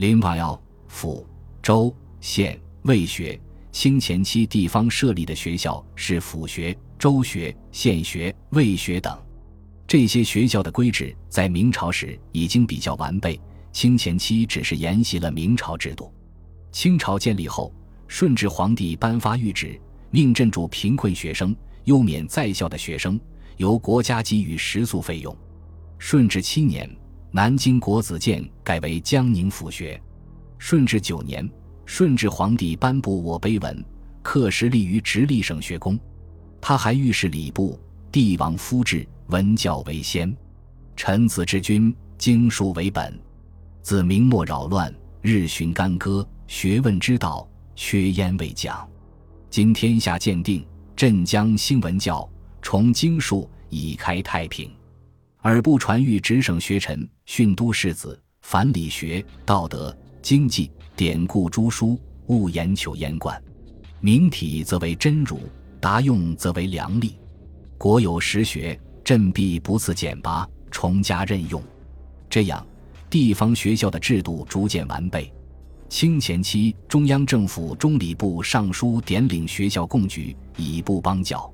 另外，要府、州、县、卫学。清前期地方设立的学校是府学、州学、县学、卫学等。这些学校的规制在明朝时已经比较完备，清前期只是沿袭了明朝制度。清朝建立后，顺治皇帝颁发谕旨，命镇住贫困学生、优免在校的学生，由国家给予食宿费用。顺治七年，南京国子监改为江宁府学。顺治九年。顺治皇帝颁布我碑文，刻石立于直隶省学宫。他还御史礼部，帝王夫制，文教为先。臣子之君，经书为本。自明末扰乱，日寻干戈，学问之道缺焉未讲。今天下渐定，镇江兴文教，崇经术，以开太平。尔部传谕直省学臣，训都士子，凡理学、道德、经济。典故诸书，勿言求言贯。明体则为真儒，达用则为良吏。国有实学，朕必不辞简拔，重加任用。这样，地方学校的制度逐渐完备。清前期，中央政府中礼部尚书点领学校贡举，以布邦教。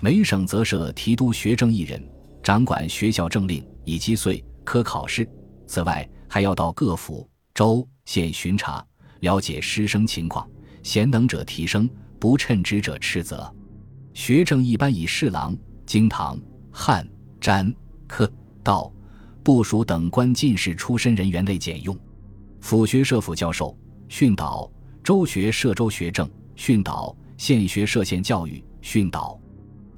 每省则设提督学政一人，掌管学校政令以及岁科考试。此外，还要到各府州。县巡查，了解师生情况，贤能者提升，不称职者斥责。学政一般以侍郎、经堂、汉、詹、科、道、部署等官进士出身人员类简用。府学设府教授训导，州学设州学政训导，县学设县教育训导。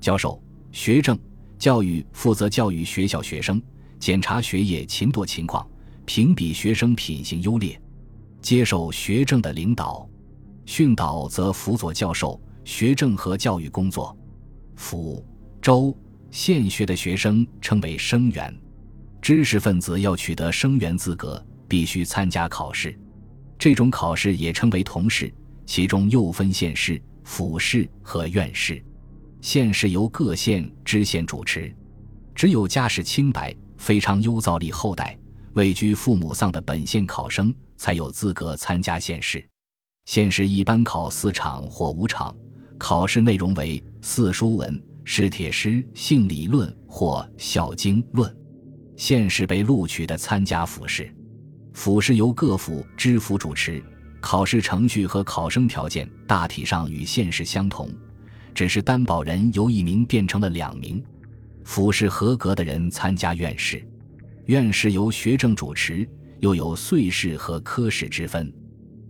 教授学政教育负责教育学校学生，检查学业勤惰情况，评比学生品行优劣。接受学政的领导，训导则辅佐教授学政和教育工作。府、州、县学的学生称为生员。知识分子要取得生员资格，必须参加考试。这种考试也称为同试，其中又分县试、府试和院试。县试由各县知县主持。只有家世清白、非常优造立后代、位居父母丧的本县考生。才有资格参加县试。县试一般考四场或五场，考试内容为四书文、史帖诗、性理论或孝经论。县试被录取的参加府试，府试由各府知府主持。考试程序和考生条件大体上与县试相同，只是担保人由一名变成了两名。府试合格的人参加院试，院试由学政主持。又有岁试和科试之分，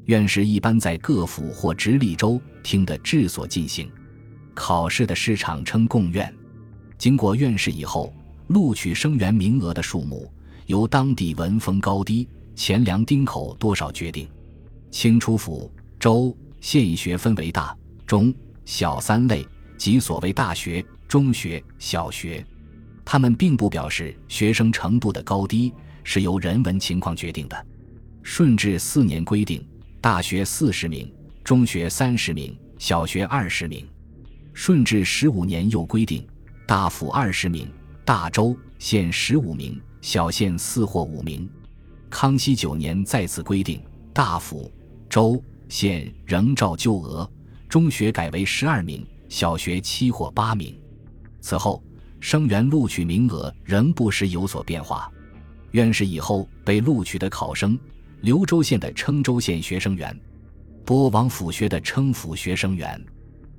院试一般在各府或直隶州厅的治所进行。考试的市场称贡院。经过院试以后，录取生源名额的数目由当地文风高低、钱粮丁口多少决定。清初府、州、县学分为大、中、小三类，即所谓大学、中学、小学。他们并不表示学生程度的高低。是由人文情况决定的。顺治四年规定，大学四十名，中学三十名，小学二十名。顺治十五年又规定，大府二十名，大州县十五名，小县四或五名。康熙九年再次规定，大府、州、县仍照旧额，中学改为十二名，小学七或八名。此后，生源录取名额仍不时有所变化。院士以后被录取的考生，柳州县的称州县学生员，播王府学的称府学生员。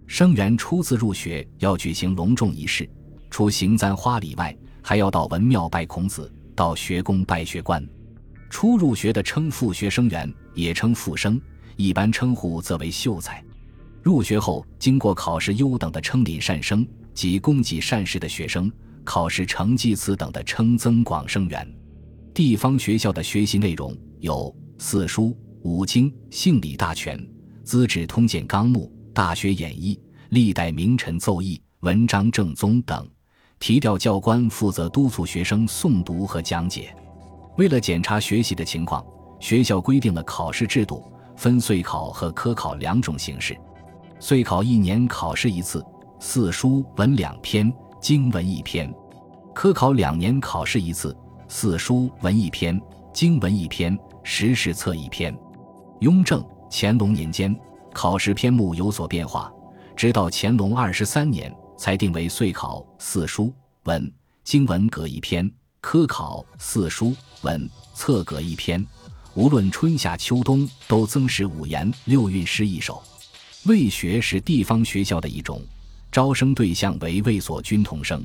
生员初次入学要举行隆重仪式，除行簪花礼外，还要到文庙拜孔子，到学宫拜学官。初入学的称副学生员也称副生，一般称呼则为秀才。入学后经过考试优等的称礼善生及供给善事的学生，考试成绩次等的称增广生员。地方学校的学习内容有四书、五经、性理大全、资治通鉴纲目、大学演义、历代名臣奏议、文章正宗等。提调教官负责督促学生诵读和讲解。为了检查学习的情况，学校规定了考试制度，分岁考和科考两种形式。岁考一年考试一次，四书文两篇，经文一篇；科考两年考试一次。四书文一篇，经文一篇，时事册一篇。雍正、乾隆年间，考试篇目有所变化，直到乾隆二十三年才定为岁考四书文经文各一篇，科考四书文册各一篇。无论春夏秋冬，都增实五言六韵诗一首。卫学是地方学校的一种，招生对象为卫所军童生。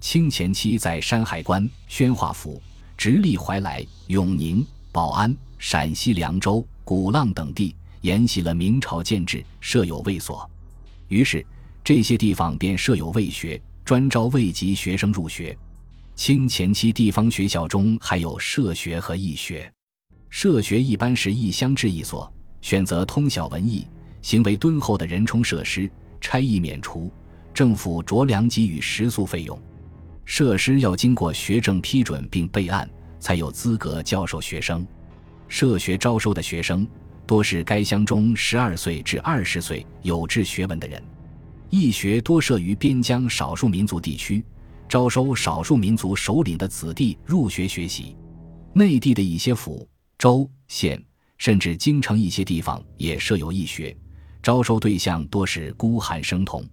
清前期在山海关、宣化府、直隶怀来、永宁、宝安、陕西凉州、古浪等地沿袭了明朝建制，设有卫所。于是这些地方便设有卫学，专招卫籍学生入学。清前期地方学校中还有社学和义学。社学一般是一乡制一所，选择通晓文艺、行为敦厚的人充设施，差役免除，政府酌量给予食宿费用。设施要经过学政批准并备案，才有资格教授学生。社学招收的学生多是该乡中十二岁至二十岁有志学文的人。义学多设于边疆少数民族地区，招收少数民族首领的子弟入学学习。内地的一些府。州县甚至京城一些地方也设有义学，招收对象多是孤寒生童。